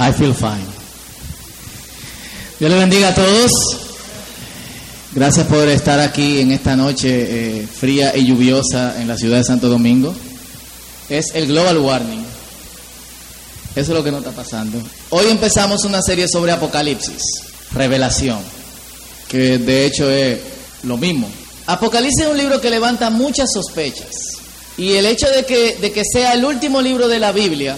I feel fine. Dios le bendiga a todos. Gracias por estar aquí en esta noche eh, fría y lluviosa en la ciudad de Santo Domingo. Es el Global Warning. Eso es lo que nos está pasando. Hoy empezamos una serie sobre Apocalipsis, revelación, que de hecho es lo mismo. Apocalipsis es un libro que levanta muchas sospechas. Y el hecho de que, de que sea el último libro de la Biblia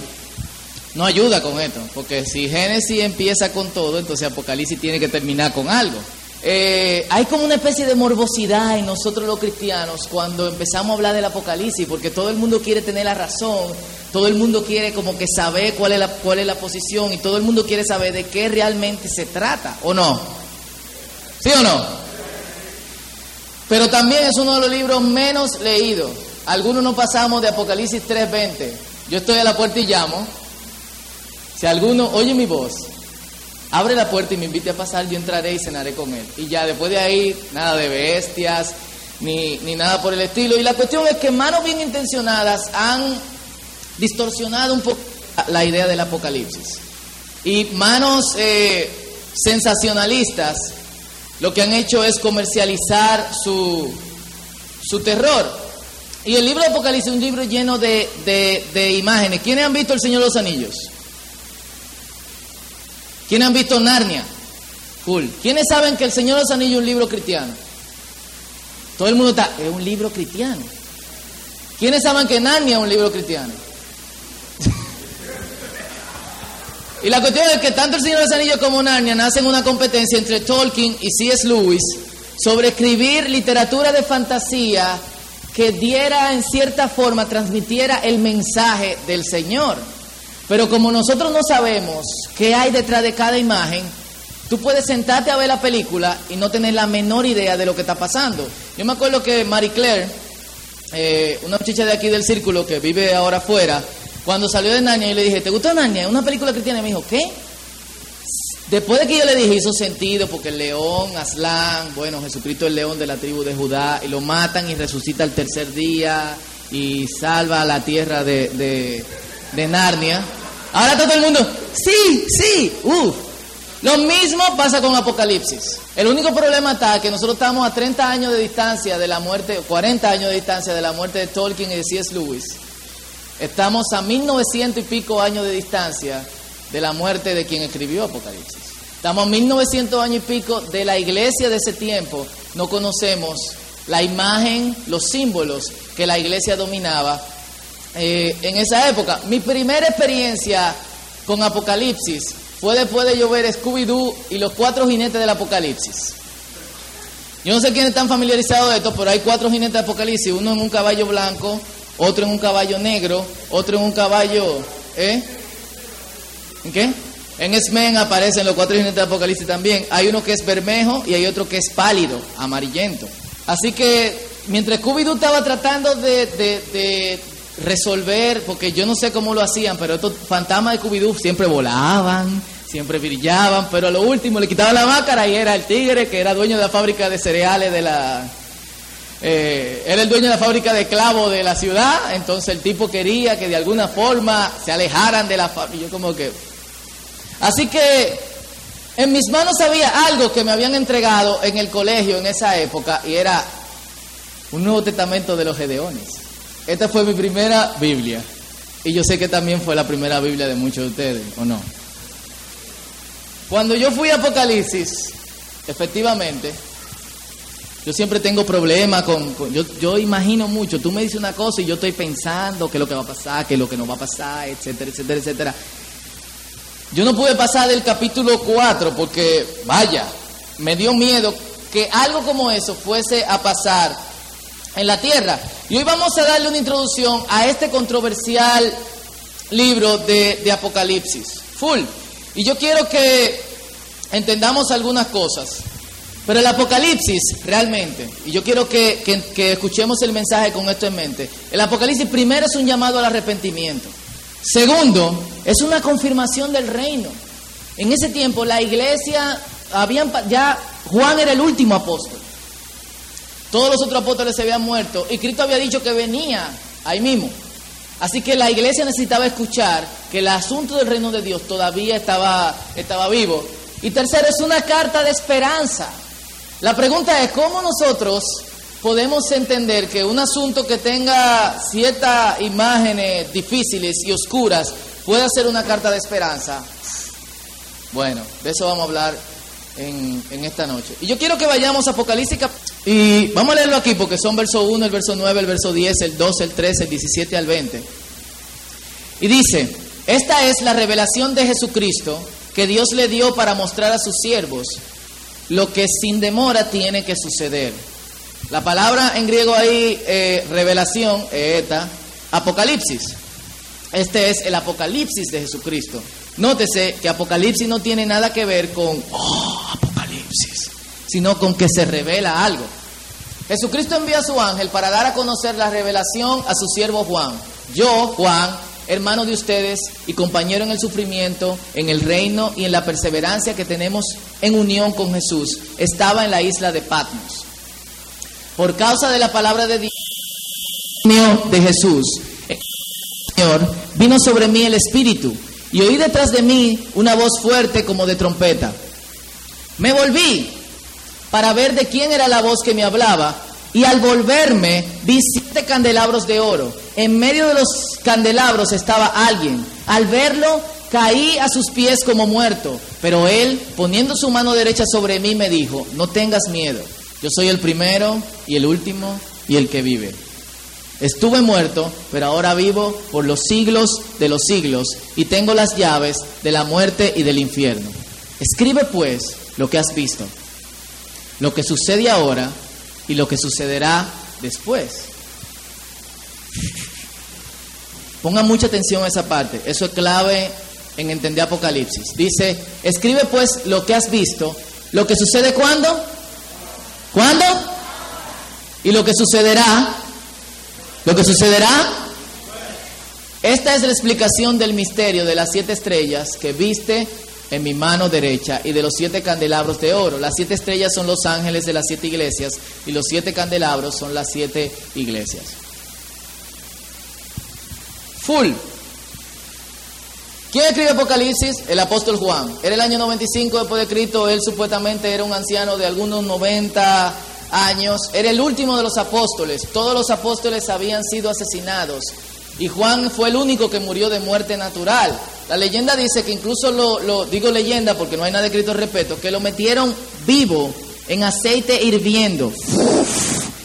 no ayuda con esto, porque si Génesis empieza con todo, entonces Apocalipsis tiene que terminar con algo. Eh, hay como una especie de morbosidad en nosotros los cristianos cuando empezamos a hablar del Apocalipsis, porque todo el mundo quiere tener la razón, todo el mundo quiere como que saber cuál es la, cuál es la posición y todo el mundo quiere saber de qué realmente se trata, ¿o no? ¿Sí o no? Pero también es uno de los libros menos leídos. Algunos no pasamos de Apocalipsis 3:20. Yo estoy a la puerta y llamo. Si alguno oye mi voz, abre la puerta y me invite a pasar, yo entraré y cenaré con él. Y ya después de ahí, nada de bestias, ni, ni nada por el estilo. Y la cuestión es que manos bien intencionadas han distorsionado un poco la idea del apocalipsis. Y manos eh, sensacionalistas lo que han hecho es comercializar su, su terror. Y el libro de Apocalipsis es un libro lleno de, de, de imágenes. ¿Quiénes han visto El Señor de los Anillos? ¿Quiénes han visto Narnia? Cool. ¿Quiénes saben que El Señor de los Anillos es un libro cristiano? Todo el mundo está, es un libro cristiano. ¿Quiénes saben que Narnia es un libro cristiano? y la cuestión es que tanto El Señor de los Anillos como Narnia nacen una competencia entre Tolkien y C.S. Lewis sobre escribir literatura de fantasía que diera en cierta forma, transmitiera el mensaje del Señor. Pero como nosotros no sabemos qué hay detrás de cada imagen, tú puedes sentarte a ver la película y no tener la menor idea de lo que está pasando. Yo me acuerdo que Marie Claire, eh, una muchacha de aquí del círculo que vive ahora afuera, cuando salió de Narnia, yo le dije, ¿te gustó Narnia? ¿Una película cristiana? Y me dijo, ¿qué? Después de que yo le dije, hizo sentido, porque el león, Aslan, bueno, Jesucristo es el león de la tribu de Judá, y lo matan y resucita el tercer día, y salva a la tierra de Narnia. Ahora todo el mundo, sí, sí, uff. Lo mismo pasa con Apocalipsis. El único problema está que nosotros estamos a 30 años de distancia de la muerte, 40 años de distancia de la muerte de Tolkien y de C.S. Lewis. Estamos a 1900 y pico años de distancia de la muerte de quien escribió Apocalipsis. Estamos a 1900 años y pico de la iglesia de ese tiempo. No conocemos la imagen, los símbolos que la iglesia dominaba eh, en esa época. Mi primera experiencia con Apocalipsis fue después de llover Scooby-Doo y los cuatro jinetes del Apocalipsis. Yo no sé quiénes están familiarizados de esto, pero hay cuatro jinetes de Apocalipsis, uno en un caballo blanco, otro en un caballo negro, otro en un caballo... ¿Eh? ¿En qué? En X-Men aparecen los cuatro jinetes de Apocalipsis también. Hay uno que es bermejo y hay otro que es pálido, amarillento. Así que mientras Scooby-Doo estaba tratando de, resolver, porque yo no sé cómo lo hacían, pero estos fantasmas de Scooby-Doo siempre volaban, siempre brillaban, pero a lo último le quitaban la máscara y era el tigre que era dueño de la fábrica de cereales de la... Eh, era el dueño de la fábrica de clavos de la ciudad, entonces el tipo quería que de alguna forma se alejaran de la fábrica. Yo como que... Así que en mis manos había algo que me habían entregado en el colegio en esa época y era un Nuevo Testamento de los Gedeones. Esta fue mi primera Biblia y yo sé que también fue la primera Biblia de muchos de ustedes, ¿o no? Cuando yo fui a Apocalipsis, efectivamente, yo siempre tengo problemas con, yo, yo, imagino mucho, tú me dices una cosa y yo estoy pensando qué es lo que va a pasar, qué es lo que no va a pasar, etcétera, etcétera, etcétera. Yo no pude pasar del capítulo 4 porque, vaya, me dio miedo que algo como eso fuese a pasar en la tierra. Y hoy vamos a darle una introducción a este controversial libro de, Apocalipsis. Full. Y yo quiero que entendamos algunas cosas. Pero el Apocalipsis, realmente, y yo quiero que, que, que, escuchemos el mensaje con esto en mente, el Apocalipsis primero es un llamado al arrepentimiento. Segundo, es una confirmación del reino. En ese tiempo la iglesia, habían, ya Juan era el último apóstol. Todos los otros apóstoles se habían muerto y Cristo había dicho que venía ahí mismo Así que la iglesia necesitaba escuchar que el asunto del reino de Dios todavía estaba, estaba vivo. Y tercero, es una carta de esperanza. La pregunta es, ¿cómo nosotros podemos entender que un asunto que tenga ciertas imágenes difíciles y oscuras puede ser una carta de esperanza? Bueno, de eso vamos a hablar en, esta noche. Y yo quiero que vayamos a Apocalipsis y vamos a leerlo aquí porque son verso 1, el verso 9, el verso 10, el 12, el 13, el 17 al 20. Y dice, esta es la revelación de Jesucristo que Dios le dio para mostrar a sus siervos lo que sin demora tiene que suceder. La palabra en griego ahí, eh, revelación, eta, apocalipsis. Este es el apocalipsis de Jesucristo. Nótese que Apocalipsis no tiene nada que ver con, oh, Apocalipsis, sino con que se revela algo. Jesucristo envía a su ángel para dar a conocer la revelación a su siervo Juan. Yo, Juan, hermano de ustedes y compañero en el sufrimiento, en el reino y en la perseverancia que tenemos en unión con Jesús, estaba en la isla de Patmos. Por causa de la palabra de Dios de Jesús, Señor, vino sobre mí el Espíritu y oí detrás de mí una voz fuerte como de trompeta. Me volví para ver de quién era la voz que me hablaba y al volverme vi siete candelabros de oro. En medio de los candelabros estaba alguien. Al verlo caí a sus pies como muerto, pero él, poniendo su mano derecha sobre mí, me dijo, no tengas miedo, yo soy el primero y el último y el que vive. Estuve muerto, pero ahora vivo por los siglos de los siglos y tengo las llaves de la muerte y del infierno. Escribe pues lo que has visto, lo que sucede ahora y lo que sucederá después. Pongan mucha atención a esa parte, eso es clave en entender Apocalipsis. Dice, escribe pues lo que has visto, lo que sucede cuándo, cuándo y lo que sucederá lo que sucederá, esta es la explicación del misterio de las siete estrellas que viste en mi mano derecha y de los siete candelabros de oro. Las siete estrellas son los ángeles de las siete iglesias y los siete candelabros son las siete iglesias. Full. ¿Quién escribió Apocalipsis? El apóstol Juan. Era el año 95 después de Cristo, él supuestamente era un anciano de algunos 90 años, era el último de los apóstoles. Todos los apóstoles habían sido asesinados y Juan fue el único que murió de muerte natural. La leyenda dice que incluso lo, digo leyenda porque no hay nada escrito al respeto, que lo metieron vivo en aceite hirviendo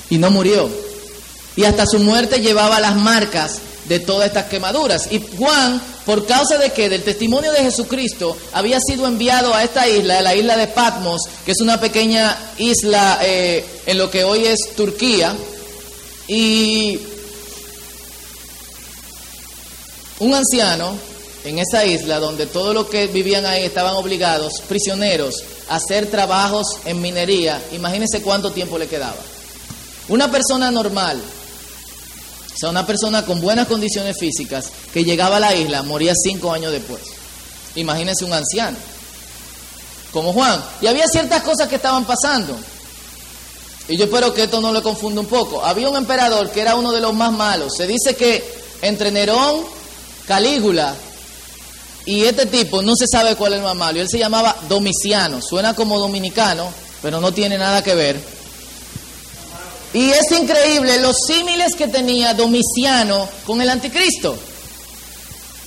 y no murió. Y hasta su muerte llevaba las marcas de todas estas quemaduras. Y Juan, por causa de que del testimonio de Jesucristo, había sido enviado a esta isla, a la isla de Patmos, que es una pequeña isla eh, en lo que hoy es Turquía, y un anciano en esa isla, donde todos los que vivían ahí estaban obligados, prisioneros, a hacer trabajos en minería, imagínense cuánto tiempo le quedaba. Una persona normal, o sea, una persona con buenas condiciones físicas que llegaba a la isla moría cinco años después. Imagínense un anciano, como Juan. Y había ciertas cosas que estaban pasando. Y yo espero que esto no le confunda un poco. Había un emperador que era uno de los más malos. Se dice que entre Nerón, Calígula y este tipo, no se sabe cuál es el más malo. Él se llamaba Domiciano. Suena como dominicano, pero no tiene nada que ver. Y es increíble los símiles que tenía Domiciano con el anticristo.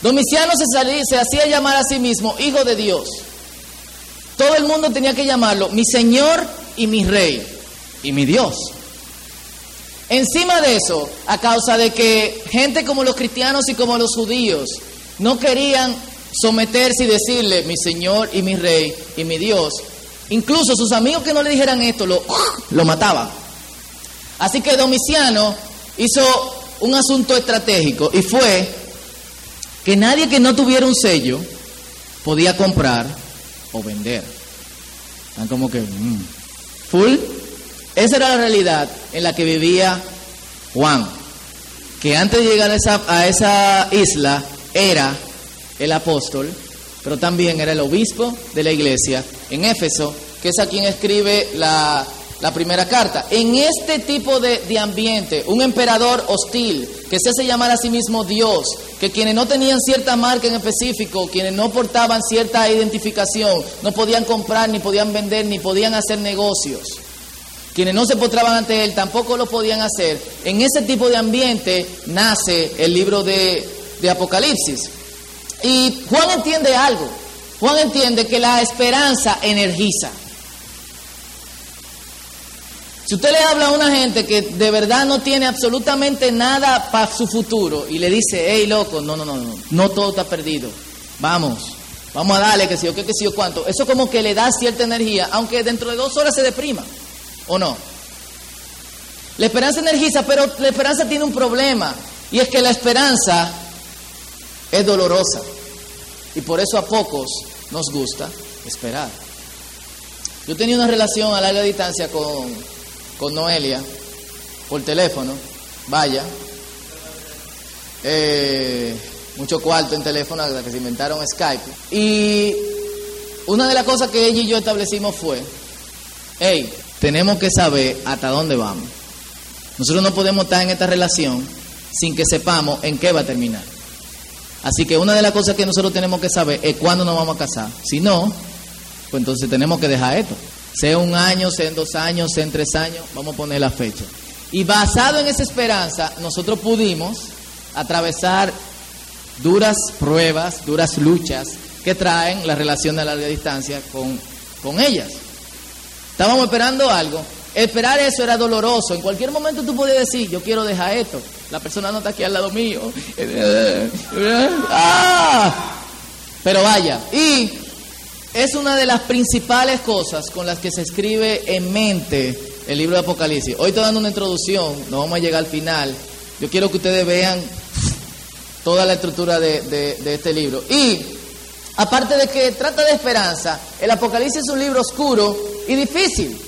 Domiciano se, se hacía llamar a sí mismo hijo de Dios. Todo el mundo tenía que llamarlo mi Señor y mi Rey y mi Dios. Encima de eso, a causa de que gente como los cristianos y como los judíos no querían someterse y decirle mi Señor y mi Rey y mi Dios, incluso sus amigos que no le dijeran esto lo, lo mataban. Así que Domiciano hizo un asunto estratégico y fue que nadie que no tuviera un sello podía comprar o vender. Están como que, mm, full. Esa era la realidad en la que vivía Juan, que antes de llegar a esa isla era el apóstol, pero también era el obispo de la iglesia en Éfeso, que es a quien escribe la la primera carta. En este tipo de, de, ambiente, un emperador hostil, que se hace llamar a sí mismo Dios, que quienes no tenían cierta marca en específico, quienes no portaban cierta identificación, no podían comprar, ni podían vender, ni podían hacer negocios. Quienes no se postraban ante él tampoco lo podían hacer. En ese tipo de ambiente nace el libro de, de Apocalipsis. Y Juan entiende algo. Juan entiende que la esperanza energiza. Si usted le habla a una gente que de verdad no tiene absolutamente nada para su futuro y le dice, hey loco, no, no, no, no, no todo está perdido, vamos, vamos a darle que si yo que si yo cuánto, eso como que le da cierta energía, aunque dentro de dos horas se deprima, ¿o no? La esperanza energiza, pero la esperanza tiene un problema, y es que la esperanza es dolorosa, y por eso a pocos nos gusta esperar. Yo tenía una relación a larga distancia con con Noelia por teléfono, vaya, eh, mucho cuarto en teléfono hasta que se inventaron Skype. Y una de las cosas que ella y yo establecimos fue, hey, tenemos que saber hasta dónde vamos. Nosotros no podemos estar en esta relación sin que sepamos en qué va a terminar. Así que una de las cosas que nosotros tenemos que saber es cuándo nos vamos a casar. Si no, pues entonces tenemos que dejar esto sea un año, sea en dos años, sea en tres años, vamos a poner la fecha. Y basado en esa esperanza, nosotros pudimos atravesar duras pruebas, duras luchas que traen la relación de larga distancia con, con ellas. Estábamos esperando algo. Esperar eso era doloroso. En cualquier momento tú podías decir, yo quiero dejar esto. La persona no está aquí al lado mío. ¡Ah! Pero vaya. Y es una de las principales cosas con las que se escribe en mente el libro de Apocalipsis. Hoy estoy dando una introducción, no vamos a llegar al final. Yo quiero que ustedes vean toda la estructura de, de este libro. Y aparte de que trata de esperanza, el Apocalipsis es un libro oscuro y difícil.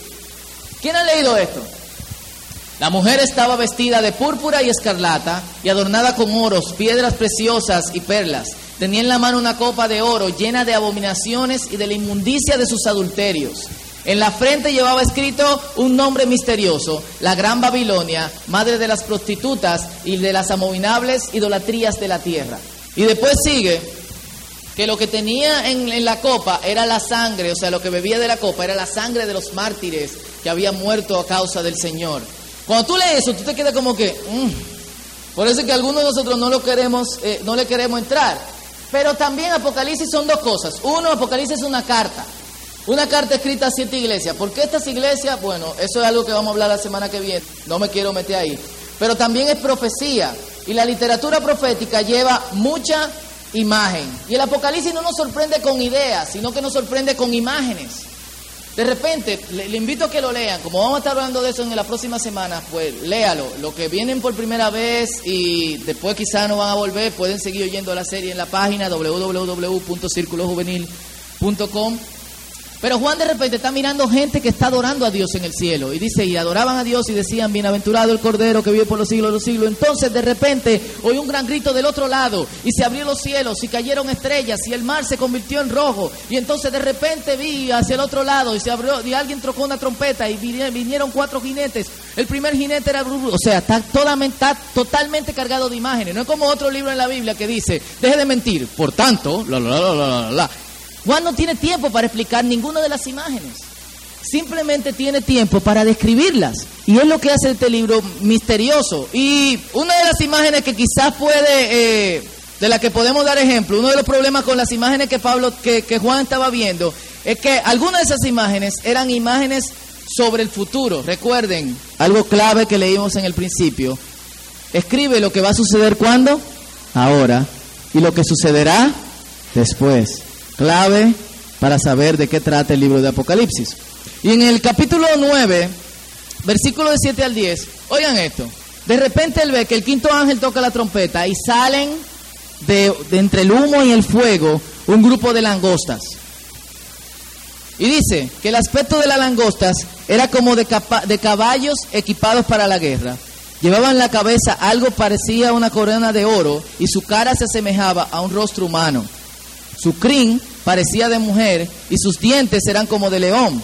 ¿Quién ha leído esto? La mujer estaba vestida de púrpura y escarlata y adornada con oros, piedras preciosas y perlas. Tenía en la mano una copa de oro llena de abominaciones y de la inmundicia de sus adulterios. En la frente llevaba escrito un nombre misterioso, la Gran Babilonia, madre de las prostitutas y de las abominables idolatrías de la tierra. Y después sigue que lo que tenía en, la copa era la sangre, o sea, lo que bebía de la copa era la sangre de los mártires que habían muerto a causa del Señor. Cuando tú lees eso, tú te quedas como que... Mm". Por eso es que algunos de nosotros no, lo queremos, eh, no le queremos entrar. Pero también Apocalipsis son dos cosas. Uno, Apocalipsis es una carta. Una carta escrita a siete iglesias. ¿Por qué estas iglesias? Bueno, eso es algo que vamos a hablar la semana que viene. No me quiero meter ahí. Pero también es profecía. Y la literatura profética lleva mucha imagen. Y el Apocalipsis no nos sorprende con ideas, sino que nos sorprende con imágenes. De repente, le, invito a que lo lean. Como vamos a estar hablando de eso en la próxima semana, pues léalo. Lo que vienen por primera vez y después quizás no van a volver, pueden seguir oyendo la serie en la página www.circulojuvenil.com pero Juan de repente está mirando gente que está adorando a Dios en el cielo. Y dice, y adoraban a Dios y decían, bienaventurado el Cordero que vive por los siglos de los siglos. Entonces de repente oyó un gran grito del otro lado y se abrió los cielos y cayeron estrellas y el mar se convirtió en rojo. Y entonces de repente vi hacia el otro lado y se abrió y alguien trocó una trompeta y vinieron cuatro jinetes. El primer jinete era o sea, está, está totalmente cargado de imágenes. No es como otro libro en la Biblia que dice, deje de mentir. Por tanto, la, la, la. Juan no tiene tiempo para explicar ninguna de las imágenes. Simplemente tiene tiempo para describirlas. Y es lo que hace este libro misterioso. Y una de las imágenes que quizás puede, eh, de la que podemos dar ejemplo, uno de los problemas con las imágenes que Pablo, que, que Juan estaba viendo, es que algunas de esas imágenes eran imágenes sobre el futuro. Recuerden, algo clave que leímos en el principio. Escribe lo que va a suceder cuando, ahora, y lo que sucederá después clave para saber de qué trata el libro de Apocalipsis. Y en el capítulo 9, versículo de 7 al 10, oigan esto, de repente él ve que el quinto ángel toca la trompeta y salen de, entre el humo y el fuego un grupo de langostas. Y dice que el aspecto de las langostas era como de, de caballos equipados para la guerra. Llevaban la cabeza algo parecía a una corona de oro y su cara se asemejaba a un rostro humano. Su crin parecía de mujer y sus dientes eran como de león.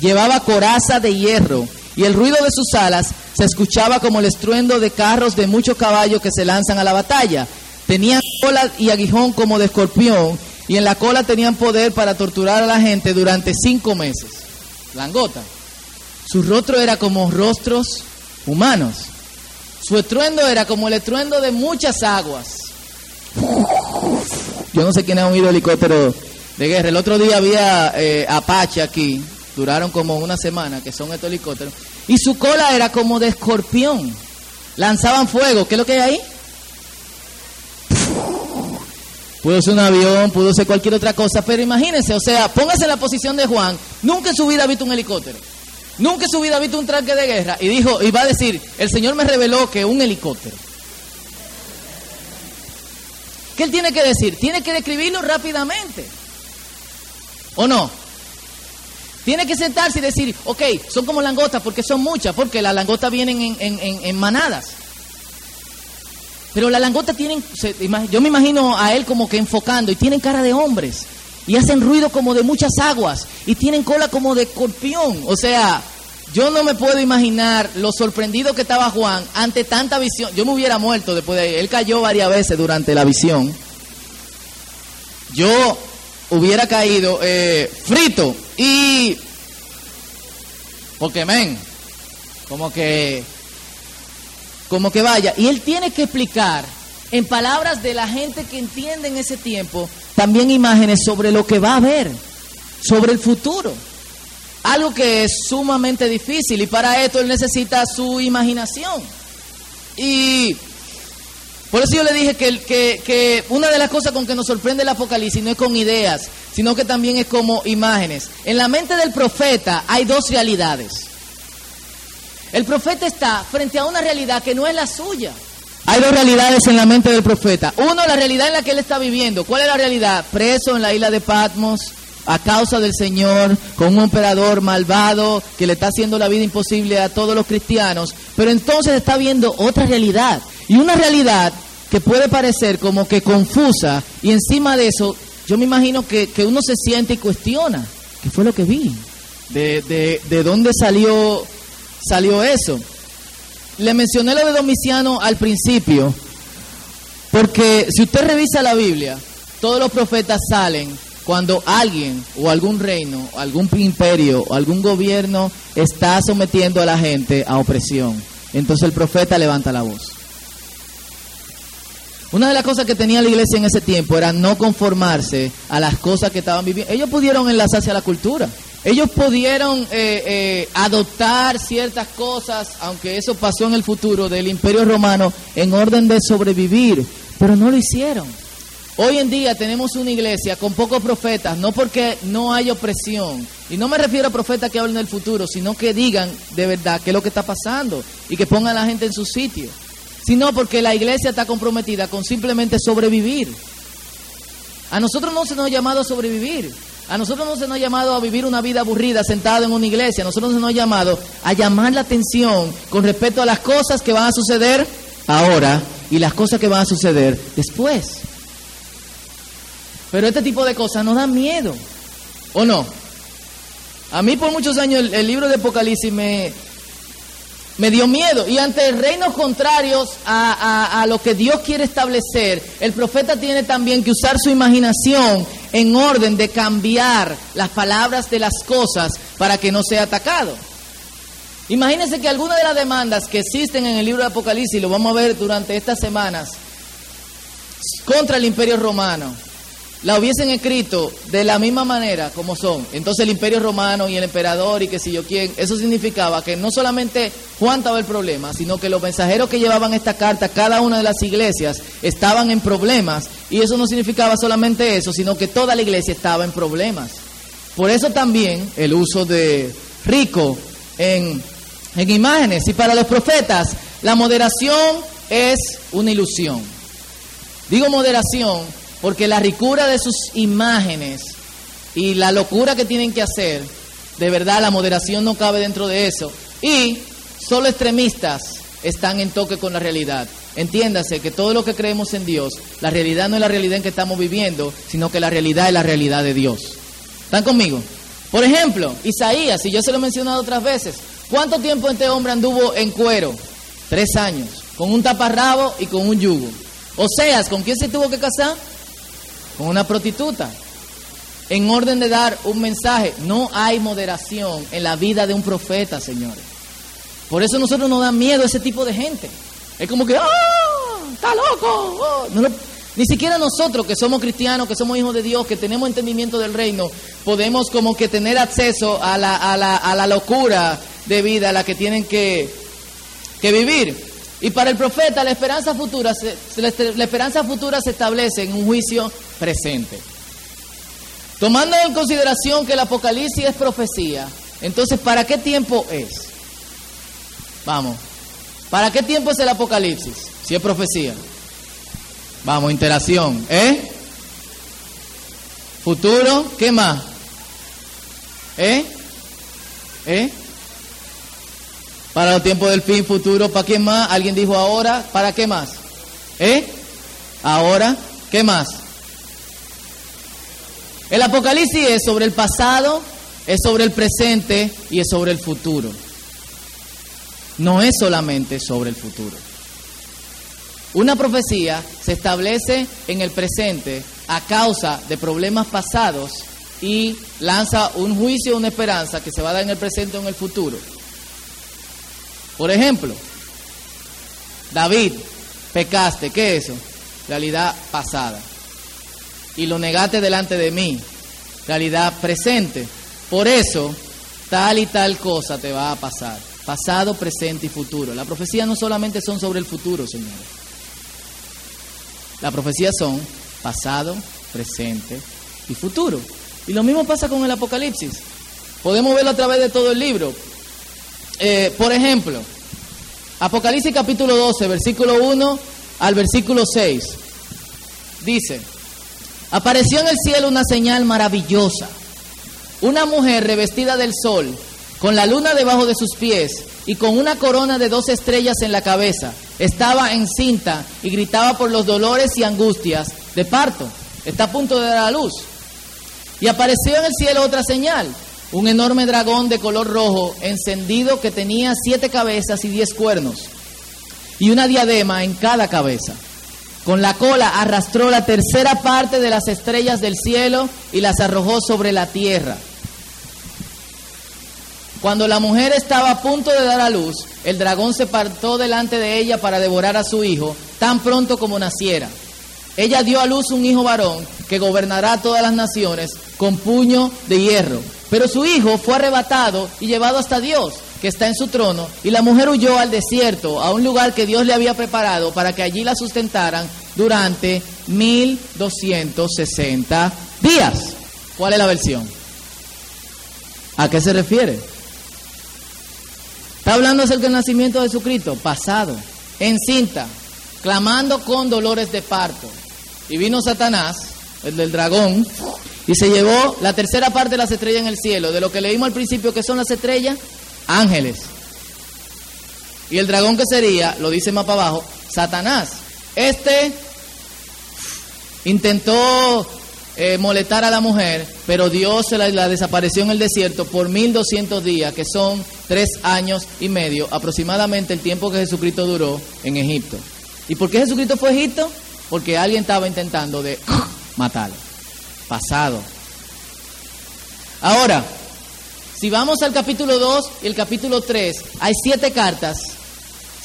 Llevaba coraza de hierro y el ruido de sus alas se escuchaba como el estruendo de carros de muchos caballos que se lanzan a la batalla. Tenían cola y aguijón como de escorpión y en la cola tenían poder para torturar a la gente durante cinco meses. Langota. Su rostro era como rostros humanos. Su estruendo era como el estruendo de muchas aguas. Yo no sé quién ha oído helicóptero de guerra. El otro día había eh, Apache aquí, duraron como una semana, que son estos helicópteros, y su cola era como de escorpión. Lanzaban fuego. ¿Qué es lo que hay ahí? Pudo ser un avión, pudo ser cualquier otra cosa, pero imagínense, o sea, póngase en la posición de Juan, nunca en su vida ha visto un helicóptero, nunca en su vida ha visto un tranque de guerra, y dijo, y va a decir, el Señor me reveló que un helicóptero. ¿Qué él tiene que decir? Tiene que describirlo rápidamente. ¿O no? Tiene que sentarse y decir, ok, son como langostas porque son muchas, porque las langostas vienen en, en, manadas. Pero las langostas tienen, yo me imagino a él como que enfocando y tienen cara de hombres y hacen ruido como de muchas aguas y tienen cola como de escorpión. O sea, yo no me puedo imaginar lo sorprendido que estaba Juan ante tanta visión. Yo me hubiera muerto después de. Él cayó varias veces durante la visión. Yo hubiera caído eh, frito y... Porque, men, como que... Como que vaya. Y él tiene que explicar, en palabras de la gente que entiende en ese tiempo, también imágenes sobre lo que va a haber, sobre el futuro algo que es sumamente difícil y para esto él necesita su imaginación. Y por eso yo le dije que, que, que, una de las cosas con que nos sorprende el Apocalipsis no es con ideas, sino que también es como imágenes. En la mente del profeta hay dos realidades. El profeta está frente a una realidad que no es la suya. Hay dos realidades en la mente del profeta. Uno, la realidad en la que él está viviendo. ¿Cuál es la realidad? Preso en la isla de Patmos, a causa del Señor, con un emperador malvado que le está haciendo la vida imposible a todos los cristianos, pero entonces está viendo otra realidad, y una realidad que puede parecer como que confusa, y encima de eso, yo me imagino que, uno se siente y cuestiona, ¿qué fue lo que vi? ¿De, de, de dónde salió, salió eso? Le mencioné lo de Domiciano al principio, porque si usted revisa la Biblia, todos los profetas salen cuando alguien o algún reino, algún imperio o algún gobierno está sometiendo a la gente a opresión, entonces el profeta levanta la voz. Una de las cosas que tenía la iglesia en ese tiempo era no conformarse a las cosas que estaban viviendo. Ellos pudieron enlazarse a la cultura. Ellos pudieron eh, eh, adoptar ciertas cosas, aunque eso pasó en el futuro del imperio romano, en orden de sobrevivir, pero no lo hicieron. Hoy en día tenemos una iglesia con pocos profetas, no porque no hay opresión. Y no me refiero a profetas que hablen del futuro, sino que digan de verdad qué es lo que está pasando y que pongan a la gente en su sitio. Sino porque la iglesia está comprometida con simplemente sobrevivir. A nosotros no se nos ha llamado a sobrevivir. A nosotros no se nos ha llamado a vivir una vida aburrida sentado en una iglesia. A nosotros se nos ha llamado a llamar la atención con respecto a las cosas que van a suceder ahora y las cosas que van a suceder después. Pero este tipo de cosas nos dan miedo, ¿o no? A mí por muchos años el, libro de Apocalipsis me, me dio miedo. Y ante reinos contrarios a, a, lo que Dios quiere establecer, el profeta tiene también que usar su imaginación en orden de cambiar las palabras de las cosas para que no sea atacado. Imagínense que alguna de las demandas que existen en el libro de Apocalipsis, lo vamos a ver durante estas semanas, contra el imperio romano, la hubiesen escrito de la misma manera como son. Entonces el imperio romano y el emperador y que si yo quién, eso significaba que no solamente Juan estaba el problema, sino que los mensajeros que llevaban esta carta, cada una de las iglesias, estaban en problemas. Y eso no significaba solamente eso, sino que toda la iglesia estaba en problemas. Por eso también el uso de rico en, en imágenes. Y para los profetas, la moderación es una ilusión. Digo moderación porque la ricura de sus imágenes y la locura que tienen que hacer, de verdad la moderación no cabe dentro de eso. Y solo extremistas están en toque con la realidad. Entiéndase que todo lo que creemos en Dios, la realidad no es la realidad en que estamos viviendo, sino que la realidad es la realidad de Dios. ¿Están conmigo? Por ejemplo, Isaías, y yo se lo he mencionado otras veces, ¿cuánto tiempo este hombre anduvo en cuero? Tres años, con un taparrabo y con un yugo. Oseas, ¿con quién se tuvo que casar? Con una prostituta. En orden de dar un mensaje, no hay moderación en la vida de un profeta, señores. Por eso nosotros nos da miedo ese tipo de gente. Es como que, ¡ah! ¡Está loco! ¡Oh! ni siquiera nosotros que somos cristianos, que somos hijos de Dios, que tenemos entendimiento del reino, podemos como que tener acceso a la, a la, a la locura de vida a la que tienen que, que vivir. Y para el profeta la esperanza futura la esperanza futura se establece en un juicio presente. Tomando en consideración que el Apocalipsis es profecía, entonces ¿para qué tiempo es? Vamos, ¿para qué tiempo es el Apocalipsis? Si es profecía. Vamos, interacción, ¿eh? Futuro, ¿qué más? ¿Eh? ¿Eh? Para los tiempos del fin, futuro, ¿para qué más? Alguien dijo ahora, ¿para qué más? ¿Eh? Ahora, ¿qué más? El Apocalipsis es sobre el pasado, es sobre el presente y es sobre el futuro. No es solamente sobre el futuro. Una profecía se establece en el presente a causa de problemas pasados y lanza un juicio, una esperanza que se va a dar en el presente o en el futuro. Por ejemplo, David, pecaste, ¿qué es eso? Realidad pasada y lo negaste delante de mí. Realidad presente. Por eso, tal y tal cosa te va a pasar. Pasado, presente y futuro. Las profecías no solamente son sobre el futuro, señores. Las profecías son pasado, presente y futuro. Y lo mismo pasa con el Apocalipsis. Podemos verlo a través de todo el libro. Eh, por ejemplo, Apocalipsis capítulo 12, versículo 1 al versículo 6. Dice, Apareció en el cielo una señal maravillosa. Una mujer revestida del sol, con la luna debajo de sus pies y con una corona de dos estrellas en la cabeza. Estaba encinta y gritaba por los dolores y angustias de parto. Está a punto de dar a luz. Y apareció en el cielo otra señal, un enorme dragón de color rojo, encendido, que tenía siete cabezas y diez cuernos, y una diadema en cada cabeza. Con la cola arrastró la tercera parte de las estrellas del cielo y las arrojó sobre la tierra. Cuando la mujer estaba a punto de dar a luz, el dragón se partó delante de ella para devorar a su hijo tan pronto como naciera. Ella dio a luz un hijo varón que gobernará todas las naciones con puño de hierro. Pero su hijo fue arrebatado y llevado hasta Dios que está en su trono, y la mujer huyó al desierto, a un lugar que Dios le había preparado para que allí la sustentaran durante 1260 días. ¿Cuál es la versión? ¿A qué se refiere? Está hablando acerca del nacimiento de Jesucristo, pasado, encinta, clamando con dolores de parto. Y vino Satanás, el del dragón, y se llevó la tercera parte de las estrellas en el cielo. De lo que leímos al principio, que son las estrellas, ángeles. Y el dragón que sería, lo dice más para abajo, Satanás. Este intentó eh, molestar a la mujer, pero Dios la, desapareció en el desierto por 1200 días, que son tres años y medio, aproximadamente el tiempo que Jesucristo duró en Egipto. ¿Y por qué Jesucristo fue a Egipto? Porque alguien estaba intentando de matarlo. Pasado. Ahora, si vamos al capítulo 2 y el capítulo 3, hay siete cartas,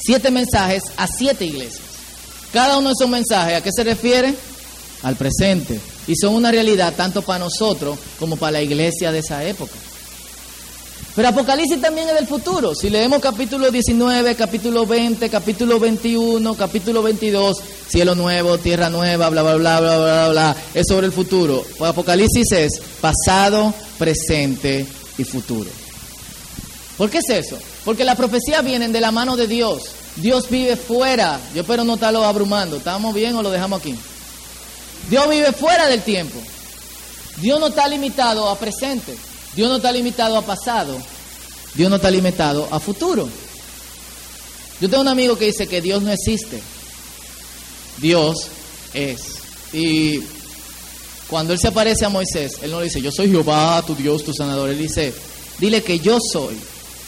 siete mensajes a siete iglesias. Cada uno de esos mensajes, ¿a qué se refiere? Al presente. Y son una realidad tanto para nosotros como para la iglesia de esa época. Pero Apocalipsis también es del futuro. Si leemos capítulo 19, capítulo 20, capítulo 21, capítulo 22, cielo nuevo, tierra nueva, bla, bla, bla, bla, bla, bla, es sobre el futuro. Apocalipsis es pasado, presente y futuro. ¿Por qué es eso? Porque las profecías vienen de la mano de Dios. Dios vive fuera. Yo espero no estarlo abrumando. ¿Estamos bien o lo dejamos aquí? Dios vive fuera del tiempo. Dios no está limitado a presente. Dios no está limitado a pasado. Dios no está limitado a futuro. Yo tengo un amigo que dice que Dios no existe. Dios es. Y cuando él se aparece a Moisés, él no le dice, yo soy Jehová, tu Dios, tu sanador. Él dice, dile que yo soy,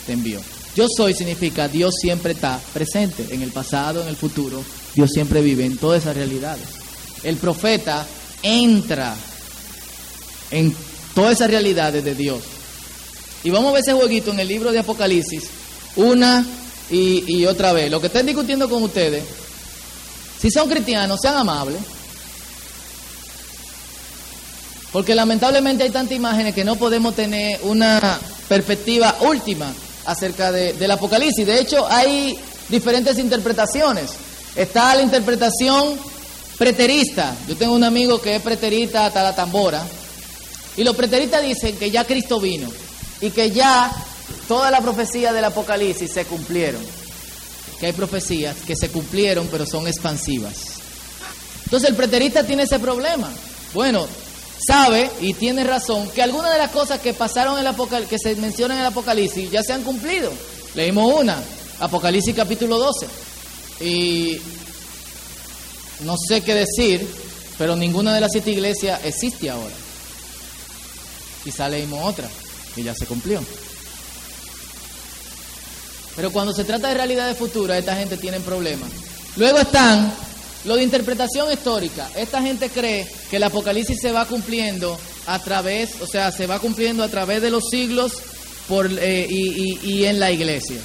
te envío. Yo soy significa Dios siempre está presente, en el pasado, en el futuro. Dios siempre vive en todas esas realidades. El profeta entra en todas esas realidades de Dios. Y vamos a ver ese jueguito en el libro de Apocalipsis, una y, otra vez. Lo que estén discutiendo con ustedes, si son cristianos, sean amables. Porque lamentablemente hay tantas imágenes que no podemos tener una perspectiva última acerca del Apocalipsis. De hecho, hay diferentes interpretaciones. Está la interpretación preterista. Yo tengo un amigo que es preterista hasta la tambora. Y los preteristas dicen que ya Cristo vino y que ya toda la profecía del Apocalipsis se cumplieron. Que hay profecías que se cumplieron pero son expansivas. Entonces el preterista tiene ese problema. Bueno, sabe y tiene razón que algunas de las cosas que pasaron en el que se mencionan en el Apocalipsis ya se han cumplido. Leímos una, Apocalipsis capítulo 12. Y no sé qué decir, pero ninguna de las siete iglesias existe ahora. Quizá leímos otra, que ya se cumplió. Pero cuando se trata de realidades futuras, esta gente tiene problemas. Luego están lo de interpretación histórica. Esta gente cree que el Apocalipsis se va cumpliendo a través, o sea, se va cumpliendo a través de los siglos por, eh, y, en la iglesia.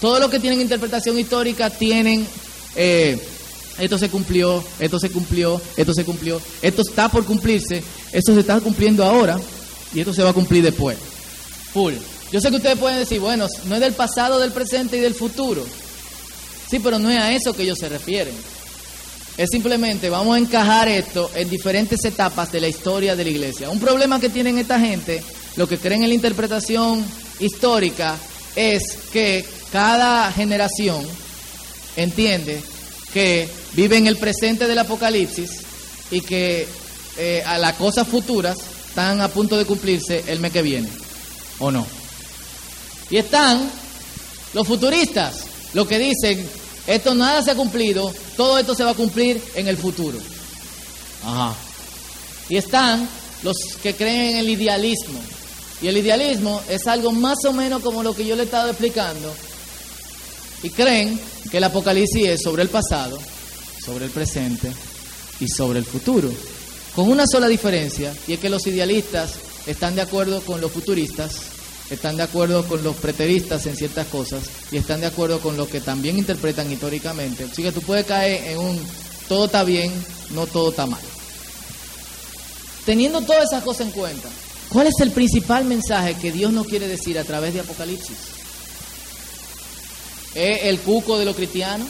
Todo lo que tienen interpretación histórica tienen, eh, esto se cumplió, esto se cumplió, esto se cumplió, esto está por cumplirse, esto se está cumpliendo ahora y esto se va a cumplir después. Full. Yo sé que ustedes pueden decir, bueno, no es del pasado, del presente y del futuro. Sí, pero no es a eso que ellos se refieren. Es simplemente, vamos a encajar esto en diferentes etapas de la historia de la iglesia. Un problema que tienen esta gente, lo que creen en la interpretación histórica, es que cada generación entiende que vive en el presente del Apocalipsis y que eh, a las cosas futuras están a punto de cumplirse el mes que viene, ¿o no? Y están los futuristas, los que dicen, esto nada se ha cumplido, todo esto se va a cumplir en el futuro. Ajá. Y están los que creen en el idealismo. Y el idealismo es algo más o menos como lo que yo le he estado explicando. Y creen que el apocalipsis es sobre el pasado, sobre el presente y sobre el futuro. Con una sola diferencia, y es que los idealistas están de acuerdo con los futuristas están de acuerdo con los preteristas en ciertas cosas y están de acuerdo con lo que también interpretan históricamente. Así que tú puedes caer en un todo está bien, no todo está mal. Teniendo todas esas cosas en cuenta, ¿cuál es el principal mensaje que Dios nos quiere decir a través de Apocalipsis? ¿Es el cuco de los cristianos?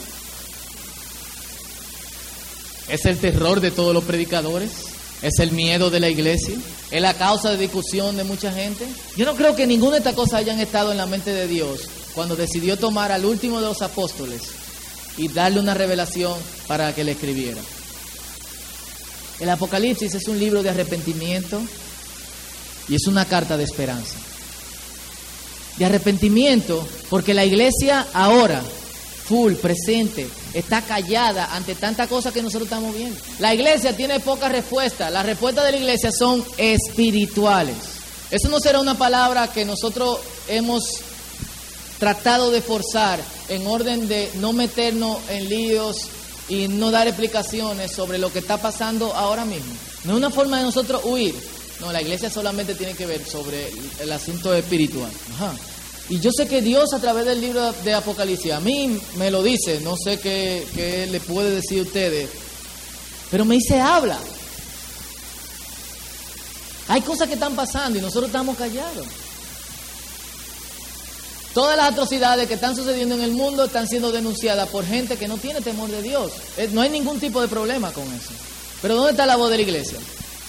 ¿Es el terror de todos los predicadores? ¿Es el miedo de la iglesia? ¿Es la causa de discusión de mucha gente? Yo no creo que ninguna de estas cosas hayan estado en la mente de Dios cuando decidió tomar al último de los apóstoles y darle una revelación para que le escribiera. El Apocalipsis es un libro de arrepentimiento y es una carta de esperanza. De arrepentimiento porque la iglesia ahora full, presente, está callada ante tanta cosa que nosotros estamos viendo. La iglesia tiene poca respuesta. Las respuestas de la iglesia son espirituales. Eso no será una palabra que nosotros hemos tratado de forzar en orden de no meternos en líos y no dar explicaciones sobre lo que está pasando ahora mismo. No es una forma de nosotros huir. No, la iglesia solamente tiene que ver sobre el asunto espiritual. Ajá. Y yo sé que Dios a través del libro de Apocalipsis, a mí me lo dice, no sé qué, le puede decir a ustedes, pero me dice, habla. Hay cosas que están pasando y nosotros estamos callados. Todas las atrocidades que están sucediendo en el mundo están siendo denunciadas por gente que no tiene temor de Dios. Eh, no hay ningún tipo de problema con eso. Pero ¿dónde está la voz de la iglesia?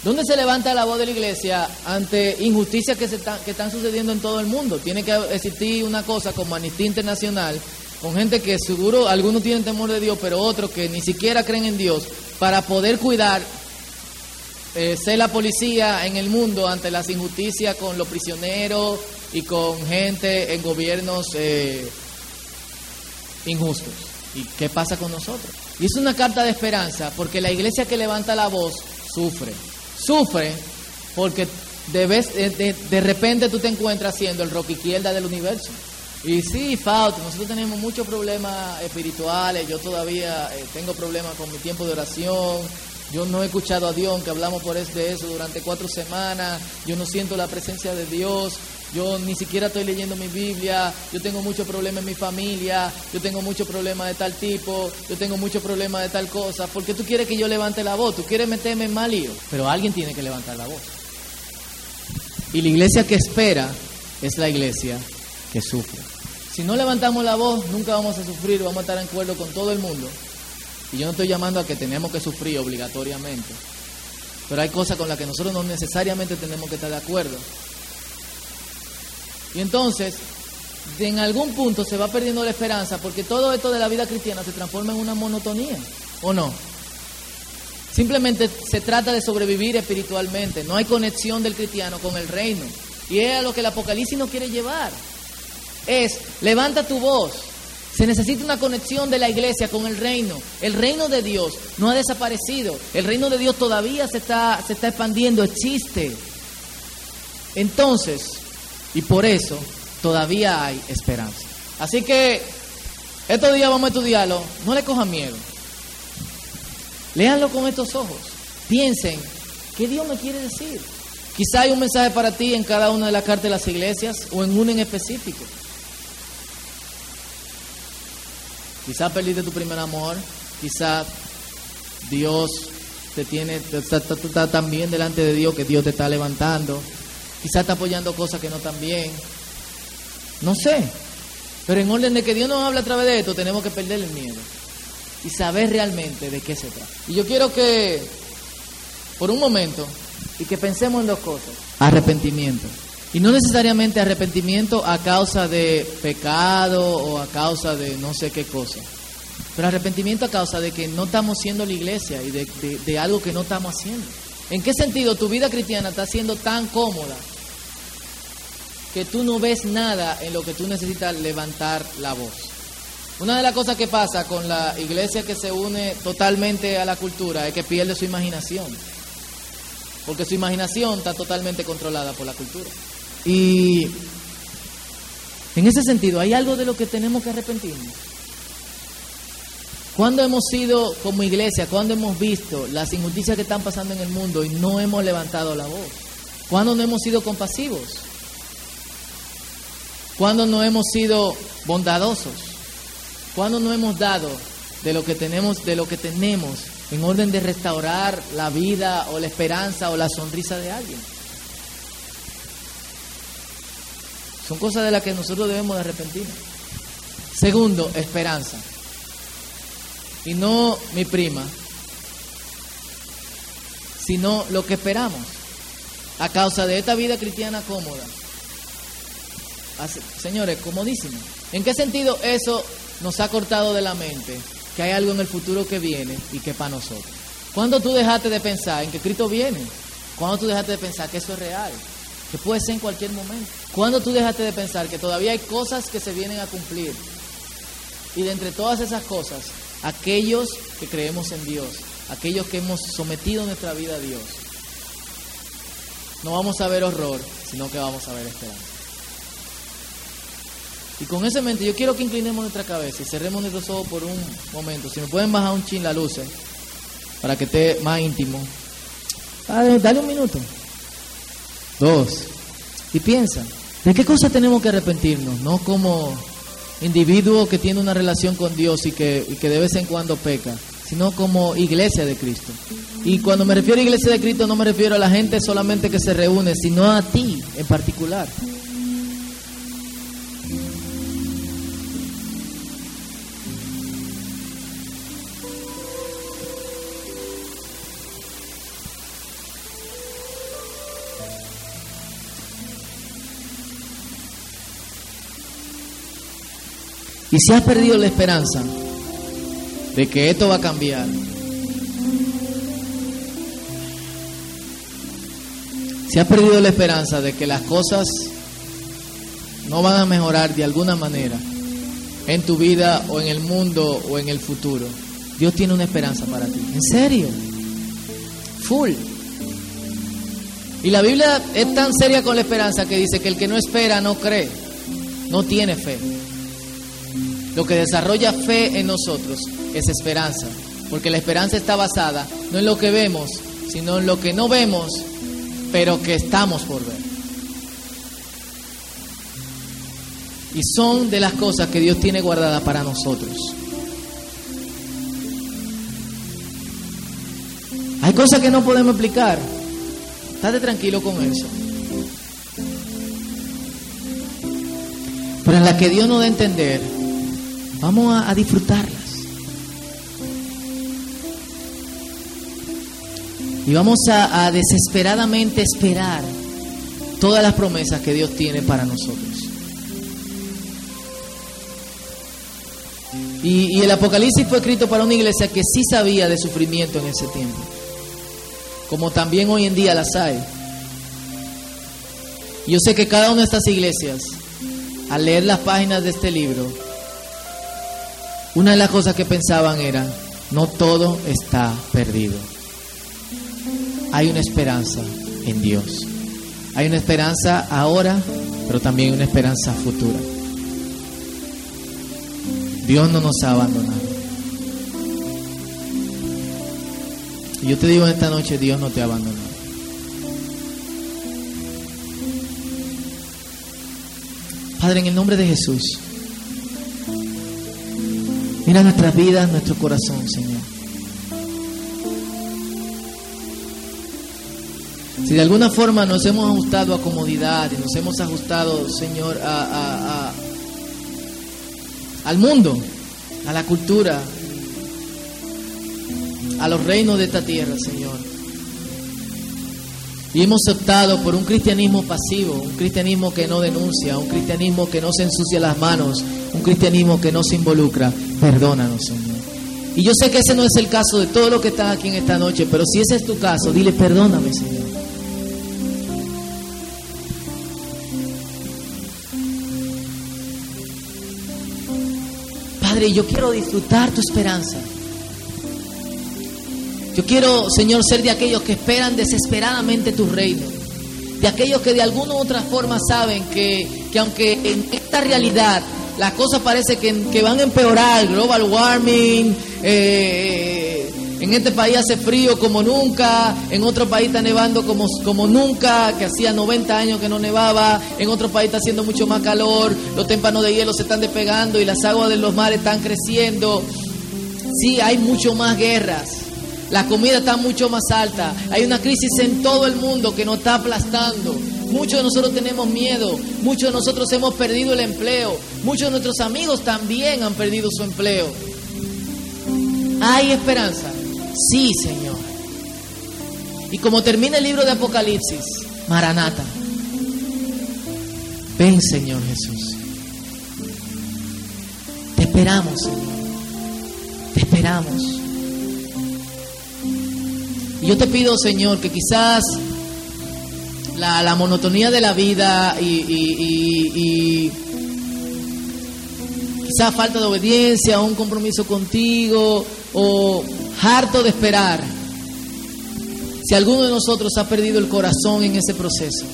¿Dónde se levanta la voz de la iglesia ante injusticias que, se que están sucediendo en todo el mundo? Tiene que existir una cosa como Amnistía Internacional, con gente que seguro algunos tienen temor de Dios, pero otros que ni siquiera creen en Dios, para poder cuidar, eh, ser la policía en el mundo ante las injusticias con los prisioneros y con gente en gobiernos eh, injustos. ¿Y qué pasa con nosotros? Y es una carta de esperanza, porque la iglesia que levanta la voz sufre. Sufre porque de, vez, de, de repente tú te encuentras siendo el rock izquierda del universo. Y sí, Fausto, nosotros tenemos muchos problemas espirituales, yo todavía eh, tengo problemas con mi tiempo de oración, yo no he escuchado a Dios, aunque hablamos por eso, de eso durante cuatro semanas, yo no siento la presencia de Dios, yo ni siquiera estoy leyendo mi Biblia, yo tengo muchos problemas en mi familia, yo tengo muchos problemas de tal tipo, yo tengo muchos problemas de tal cosa, porque tú quieres que yo levante la voz, tú quieres meterme en mal lío, pero alguien tiene que levantar la voz. Y la iglesia que espera es la iglesia que sufre. Si no levantamos la voz, nunca vamos a sufrir, vamos a estar en acuerdo con todo el mundo. Y yo no estoy llamando a que tenemos que sufrir obligatoriamente. Pero hay cosas con las que nosotros no necesariamente tenemos que estar de acuerdo. Y entonces, en algún punto se va perdiendo la esperanza porque todo esto de la vida cristiana se transforma en una monotonía, ¿o no? Simplemente se trata de sobrevivir espiritualmente, no hay conexión del cristiano con el reino. Y es a lo que el Apocalipsis nos quiere llevar es, levanta tu voz. Se necesita una conexión de la iglesia con el reino. El reino de Dios no ha desaparecido. El reino de Dios todavía se está, se está expandiendo, existe. Entonces, y por eso, todavía hay esperanza. Así que, estos días vamos a estudiarlo. No le cojan miedo. Léanlo con estos ojos. Piensen, ¿qué Dios me quiere decir? Quizá hay un mensaje para ti en cada una de las cartas de las iglesias o en una en específico. Quizás perdiste tu primer amor, quizás Dios te tiene, está, tan bien delante de Dios que Dios te está levantando, quizás está apoyando cosas que no están bien, no sé, pero en orden de que Dios nos habla a través de esto, tenemos que perder el miedo y saber realmente de qué se trata. Y yo quiero que, por un momento, y que pensemos en dos cosas. Arrepentimiento. Y no necesariamente arrepentimiento a causa de pecado o a causa de no sé qué cosa. Pero arrepentimiento a causa de que no estamos siendo la iglesia y de, algo que no estamos haciendo. ¿En qué sentido tu vida cristiana está siendo tan cómoda que tú no ves nada en lo que tú necesitas levantar la voz? Una de las cosas que pasa con la iglesia que se une totalmente a la cultura es que pierde su imaginación. Porque su imaginación está totalmente controlada por la cultura. Y en ese sentido, ¿hay algo de lo que tenemos que arrepentirnos? ¿Cuándo hemos sido como iglesia, cuando hemos visto las injusticias que están pasando en el mundo y no hemos levantado la voz? ¿Cuándo no hemos sido compasivos? ¿Cuándo no hemos sido bondadosos? ¿Cuándo no hemos dado de lo que tenemos, de lo que tenemos en orden de restaurar la vida o la esperanza o la sonrisa de alguien? Son cosas de las que nosotros debemos de arrepentirnos. Segundo, esperanza. Y no mi prima, sino lo que esperamos a causa de esta vida cristiana cómoda. Señores, comodísimo. ¿En qué sentido eso nos ha cortado de la mente que hay algo en el futuro que viene y que es para nosotros? ¿Cuándo tú dejaste de pensar en que Cristo viene? ¿Cuándo tú dejaste de pensar que eso es real? Que puede ser en cualquier momento. ¿Cuándo tú dejaste de pensar que todavía hay cosas que se vienen a cumplir? Y de entre todas esas cosas, aquellos que creemos en Dios, aquellos que hemos sometido nuestra vida a Dios, no vamos a ver horror, sino que vamos a ver esperanza. Y con ese mente yo quiero que inclinemos nuestra cabeza y cerremos nuestros ojos por un momento. Si me pueden bajar un chin la luz, eh, para que esté más íntimo. Dale, un minuto. Dos. Y piensa, ¿de qué cosa tenemos que arrepentirnos? No como individuo que tiene una relación con Dios y que, y que de vez en cuando peca, sino como iglesia de Cristo. Y cuando me refiero a iglesia de Cristo no me refiero a la gente solamente que se reúne, sino a ti en particular. Y si has perdido la esperanza de que esto va a cambiar, si has perdido la esperanza de que las cosas no van a mejorar de alguna manera en tu vida o en el mundo o en el futuro, Dios tiene una esperanza para ti. ¿En serio? Full. Y la Biblia es tan seria con la esperanza que dice que el que no espera no cree, no tiene fe. Lo que desarrolla fe en nosotros es esperanza, porque la esperanza está basada no en lo que vemos, sino en lo que no vemos, pero que estamos por ver. Y son de las cosas que Dios tiene guardadas para nosotros. Hay cosas que no podemos explicar. Estate tranquilo con eso. Pero en la que Dios nos da a entender, vamos a, disfrutarlas. Y vamos a, a desesperadamente esperar todas las promesas que Dios tiene para nosotros. Y, y, el Apocalipsis fue escrito para una iglesia que sí sabía de sufrimiento en ese tiempo, como también hoy en día las hay. Yo sé que cada una de estas iglesias, al leer las páginas de este libro, una de las cosas que pensaban era, no todo está perdido. Hay una esperanza en Dios. Hay una esperanza ahora, pero también una esperanza futura. Dios no nos ha abandonado. Y yo te digo en esta noche, Dios no te ha abandonado. Padre, en el nombre de Jesús, mira nuestras vidas, nuestro corazón, Señor. Si de alguna forma nos hemos ajustado a comodidad nos hemos ajustado, Señor, a, al mundo, a la cultura, a los reinos de esta tierra, Señor. Y hemos optado por un cristianismo pasivo, un cristianismo que no denuncia, un cristianismo que no se ensucia las manos, un cristianismo que no se involucra. Perdónanos, Señor. Y yo sé que ese no es el caso de todo lo que están aquí en esta noche, pero si ese es tu caso, dile perdóname, Señor. Padre, yo quiero disfrutar tu esperanza. Yo quiero, Señor, ser de aquellos que esperan desesperadamente tu reino. De aquellos que de alguna u otra forma saben que, que aunque en esta realidad las cosas parece que, que van a empeorar, global warming, eh, en este país hace frío como nunca, en otro país está nevando como, como nunca, que hacía 90 años que no nevaba, en otro país está haciendo mucho más calor, los témpanos de hielo se están despegando y las aguas de los mares están creciendo. Sí, hay mucho más guerras. La comida está mucho más alta. Hay una crisis en todo el mundo que nos está aplastando. Muchos de nosotros tenemos miedo. Muchos de nosotros hemos perdido el empleo. Muchos de nuestros amigos también han perdido su empleo. ¿Hay esperanza? Sí, Señor. Y como termina el libro de Apocalipsis, Maranata. Ven, Señor Jesús. Te esperamos, Señor. Te esperamos. Yo te pido, Señor, que quizás la, la monotonía de la vida y, y, y, y quizás falta de obediencia, un compromiso contigo o harto de esperar, si alguno de nosotros ha perdido el corazón en ese proceso,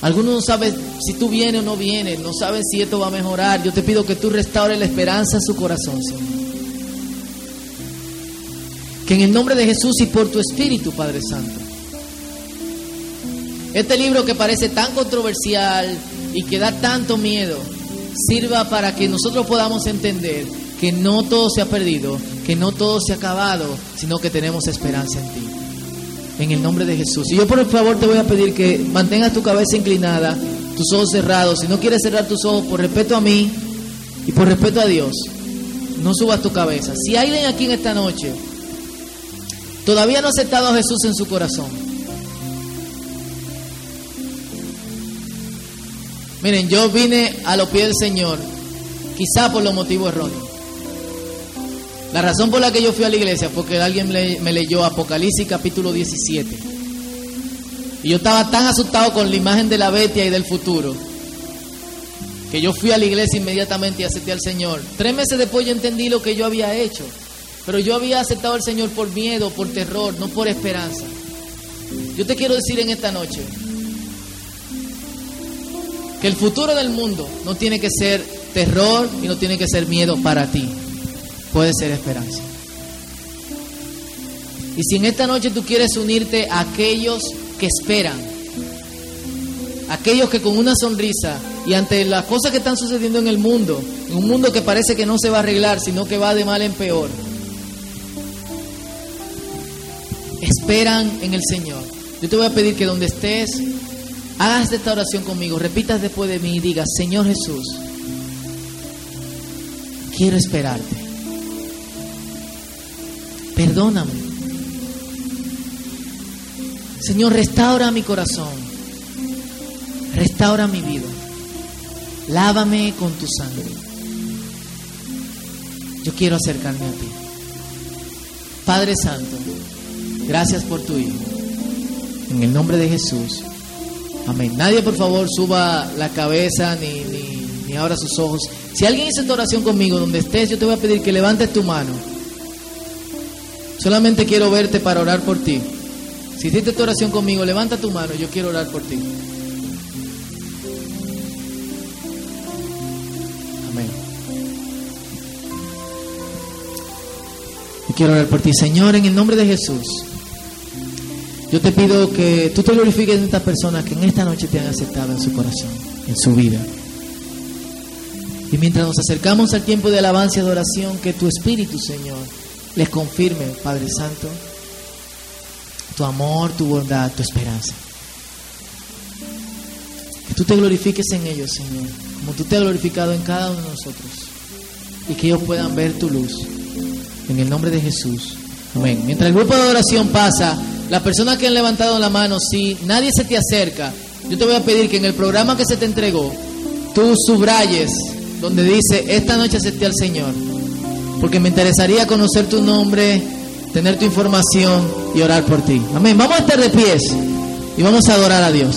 alguno no sabe si tú vienes o no vienes, no sabe si esto va a mejorar, yo te pido que tú restaures la esperanza en su corazón, Señor. En el nombre de Jesús y por tu Espíritu, Padre Santo, este libro que parece tan controversial y que da tanto miedo, sirva para que nosotros podamos entender que no todo se ha perdido, que no todo se ha acabado, sino que tenemos esperanza en ti. En el nombre de Jesús. Y yo por favor te voy a pedir que mantengas tu cabeza inclinada, tus ojos cerrados. Si no quieres cerrar tus ojos, por respeto a mí y por respeto a Dios, no subas tu cabeza. Si hay alguien aquí en esta noche todavía no ha aceptado a Jesús en su corazón, miren, yo vine a los pies del Señor, quizá por los motivos erróneos. La razón por la que yo fui a la iglesia fue que alguien me leyó Apocalipsis capítulo 17. Y yo estaba tan asustado con la imagen de la bestia y del futuro que yo fui a la iglesia inmediatamente y acepté al Señor. Tres meses después yo entendí lo que yo había hecho. Pero yo había aceptado al Señor por miedo, por terror, no por esperanza. Yo te quiero decir en esta noche que el futuro del mundo no tiene que ser terror y no tiene que ser miedo para ti. Puede ser esperanza. Y si en esta noche tú quieres unirte a aquellos que esperan, aquellos que con una sonrisa y ante las cosas que están sucediendo en el mundo, en un mundo que parece que no se va a arreglar, sino que va de mal en peor, esperan en el Señor. Yo te voy a pedir que donde estés, hagas esta oración conmigo, repitas después de mí y digas, Señor Jesús, quiero esperarte. Perdóname. Señor, restaura mi corazón. Restaura mi vida. Lávame con tu sangre. Yo quiero acercarme a ti. Padre Santo, gracias por tu Hijo. En el nombre de Jesús. Amén. Nadie, por favor, suba la cabeza ni, ni, ni abra sus ojos. Si alguien hizo esta oración conmigo, donde estés, yo te voy a pedir que levantes tu mano. Solamente quiero verte para orar por ti. Si hiciste esta oración conmigo, levanta tu mano, yo quiero orar por ti. Amén. Yo quiero orar por ti, Señor, en el nombre de Jesús. Yo te pido que tú te glorifiques en estas personas que en esta noche te han aceptado en su corazón, en su vida. Y mientras nos acercamos al tiempo de alabanza y adoración, que tu Espíritu, Señor, les confirme, Padre Santo, tu amor, tu bondad, tu esperanza. Que tú te glorifiques en ellos, Señor, como tú te has glorificado en cada uno de nosotros. Y que ellos puedan ver tu luz. En el nombre de Jesús. Amén. Mientras el grupo de adoración pasa, las personas que han levantado la mano, si nadie se te acerca, yo te voy a pedir que en el programa que se te entregó, tú subrayes donde dice, esta noche acepté al Señor. Porque me interesaría conocer tu nombre, tener tu información y orar por ti. Amén. Vamos a estar de pies y vamos a adorar a Dios.